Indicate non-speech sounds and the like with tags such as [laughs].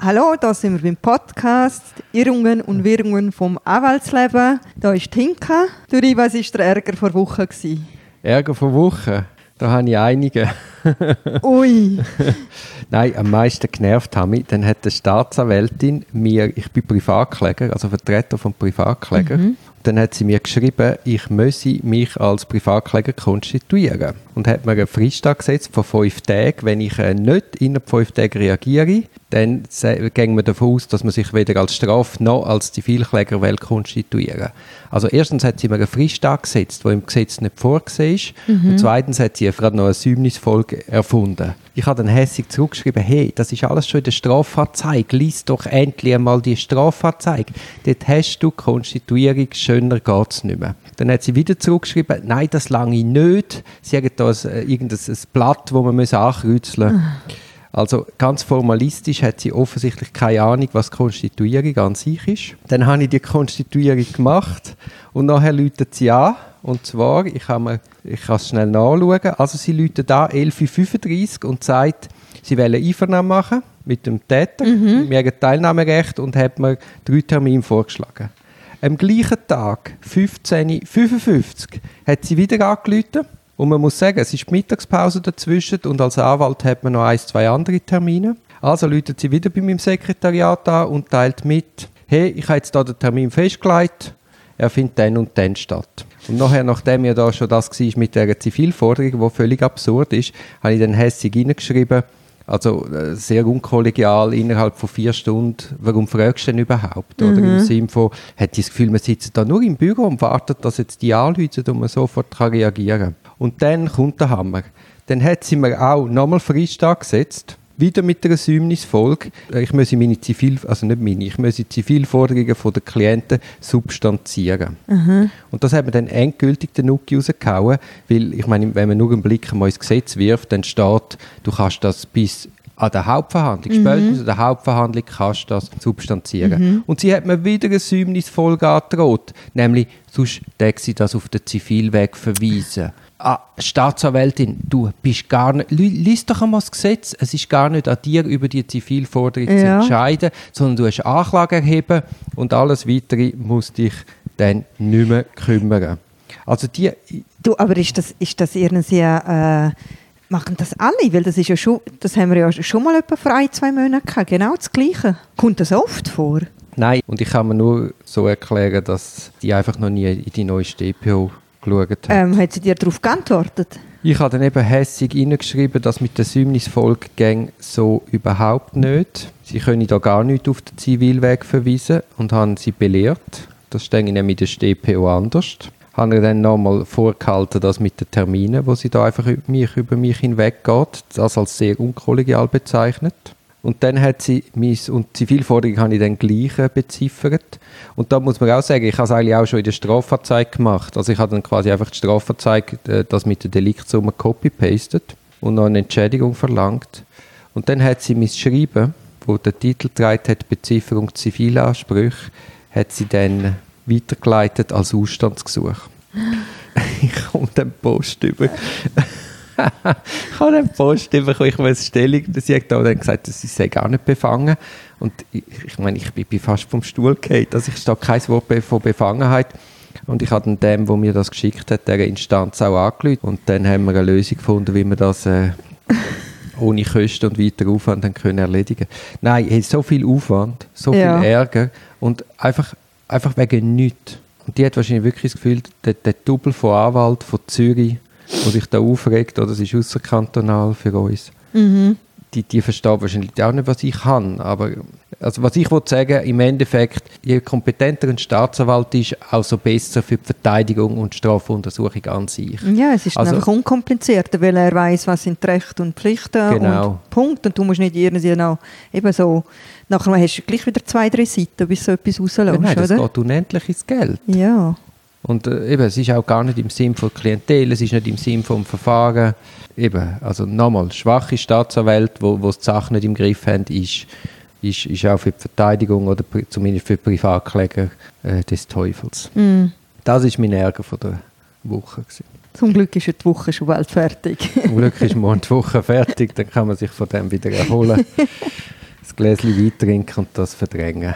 Hallo, da sind wir beim Podcast Irrungen und Wirrungen vom Anwaltsleben. Da ist Tinka. Duri, was war der Ärger vor Wochen? Ärger vor Wochen? Da habe ich einige. Ui. [laughs] Nein, am meisten genervt habe ich, dann hat die Staatsanwältin mir, ich bin Privatkläger, also Vertreter von Privatkläger, mhm. dann hat sie mir geschrieben, ich müsse mich als Privatkläger konstituieren. Und hat mir eine Frist gesetzt von fünf Tagen. Wenn ich äh, nicht innerhalb fünf Tagen reagiere, dann gehen wir davon aus, dass man sich weder als Straf noch als Zivilkläger will konstituieren Also erstens hat sie mir eine Frist angesetzt, die im Gesetz nicht vorgesehen ist. Mhm. Und zweitens hat sie gerade noch eine Säumnisfolge erfunden. Ich habe dann hässlich zurückgeschrieben, hey, das ist alles schon in der Strafanzeige. Lies doch endlich einmal die Strafanzeige. Dort hast du Konstituierung, schöner geht es nicht mehr. Dann hat sie wieder zurückgeschrieben, nein, das lange nicht. Sie haben da ein, äh, irgendein ein Blatt, das man ankreuzeln muss. Mhm. Also ganz formalistisch hat sie offensichtlich keine Ahnung, was Konstituierung an sich ist. Dann habe ich die Konstituierung gemacht und nachher läutet sie an. Und zwar, ich kann, mir, ich kann es schnell nachschauen, also sie läutet an 11.35 Uhr und sagt, sie wollen Einvernahmen machen mit dem Täter, mhm. wir haben Teilnahmerecht und hat mir drei Termine vorgeschlagen. Am gleichen Tag, 15.55 Uhr, hat sie wieder angerufen und man muss sagen, es ist die Mittagspause dazwischen und als Anwalt hat man noch ein, zwei andere Termine. Also läutet sie wieder bei meinem Sekretariat an und teilt mit, hey, ich habe jetzt da den Termin festgelegt, er findet dann und dann statt. Und nachher, nachdem ja da schon das war mit der Zivilforderung, die völlig absurd ist, habe ich dann hässig reingeschrieben, also äh, sehr unkollegial innerhalb von vier Stunden, warum fragst du denn überhaupt? Mhm. Oder im Sinne von, hat das Gefühl, man sitzt da nur im Büro und wartet, dass jetzt die anrufen und man sofort kann reagieren kann. Und dann kommt der Hammer. Dann hat sie mir auch nochmal Frist angesetzt, wieder mit einer Säumnisfolge. Ich muss meine Zivil, also nicht meine, ich muss die Zivilforderungen der Klienten substanzieren. Mhm. Und das hat man dann endgültig den Nuki rausgehauen, weil ich meine, wenn man nur einen Blick mal ins Gesetz wirft, dann steht, du kannst das bis an der Hauptverhandlung, mhm. spätestens an der Hauptverhandlung kannst du das substanzieren. Mhm. Und sie hat mir wieder eine Säumnisfolge angedroht, nämlich, sonst darf sie das auf den Zivilweg verweisen ah, Staatsanwältin, du bist gar nicht, lies doch einmal das Gesetz, es ist gar nicht an dir, über die Zivilforderung ja. zu entscheiden, sondern du hast Anklage erheben und alles Weitere muss dich dann nicht mehr kümmern. Also die... Du, aber ist das, ist das irgendwie... Äh machen das alle? Weil das ist ja schon, das haben wir ja schon mal etwa vor ein, zwei Monaten gehabt. Genau das Gleiche. Kommt das oft vor? Nein, und ich kann mir nur so erklären, dass die einfach noch nie in die neue StPO geschaut hat. Ähm, hat sie dir darauf geantwortet? Ich habe dann eben hässig reingeschrieben, dass mit der Säumnisfolge gang so überhaupt nicht. Sie können da gar nicht auf den Zivilweg verweisen und haben sie belehrt. Das stehe ich nämlich in der StPO anders. Habe ich dann nochmal vorgehalten, dass mit den Terminen, wo sie da einfach über mich, über mich hinweggeht, das als sehr unkollegial bezeichnet. Und dann hat sie mein, und Zivilforderung habe ich dann gleich beziffert. Und da muss man auch sagen, ich habe es eigentlich auch schon in der Strafanzeige gemacht. Also ich habe dann quasi einfach die Strafanzeige, äh, das mit der Deliktsumme copy-pastet und noch eine Entschädigung verlangt. Und dann hat sie mein Schreiben, wo der Titel trägt hat, Bezifferung Zivilansprüche, hat sie dann weitergeleitet als Ausstandsgesuch. [laughs] ich komme dann Post über ich habe eine Post bekommen, ich muss Stellung, sie hat dann gesagt, sie sei gar nicht befangen. Und ich, ich meine, ich bin fast vom Stuhl gefallen, also ich stehe kein Wort von Befangenheit. Und ich habe dann dem, der mir das geschickt hat, der Instanz auch angelötet. Und dann haben wir eine Lösung gefunden, wie wir das äh, [laughs] ohne Kosten und weiter Aufwand dann können erledigen Nein, hey, so viel Aufwand, so ja. viel Ärger und einfach, einfach wegen nichts. Und die hat wahrscheinlich wirklich das Gefühl, der, der Double von Anwalt von Zürich die sich da aufregt, oder? Das ist außerkantonal für uns. Mhm. Die, die verstehen wahrscheinlich auch nicht, was ich kann. Aber also was ich wollte sagen, im Endeffekt, je kompetenter ein Staatsanwalt ist, also besser für die Verteidigung und die Strafuntersuchung an sich. Ja, es ist also, einfach unkomplizierter, weil er weiß, was sind Rechte und Pflichten genau. und Punkt. Und du musst nicht irgendwie noch eben so, nachher hast du gleich wieder zwei, drei Seiten, bis so etwas rauslässt, ja, nein, das oder? geht unendlich ins Geld. Ja. Und äh, eben, es ist auch gar nicht im Sinn von Klientel, es ist nicht im Sinn vom Verfahren. Eben, also nochmal, schwache Staatsanwälte, wo, wo die Sachen nicht im Griff haben, ist, ist, ist auch für die Verteidigung oder zumindest für Privatkläger äh, des Teufels. Mm. Das ist mein Ärger von der Woche. Gewesen. Zum Glück ist die Woche schon bald fertig. Zum Glück ist morgen die Woche fertig, dann kann man sich von dem wieder erholen. [laughs] Gläschen Wein trinken und das verdrängen.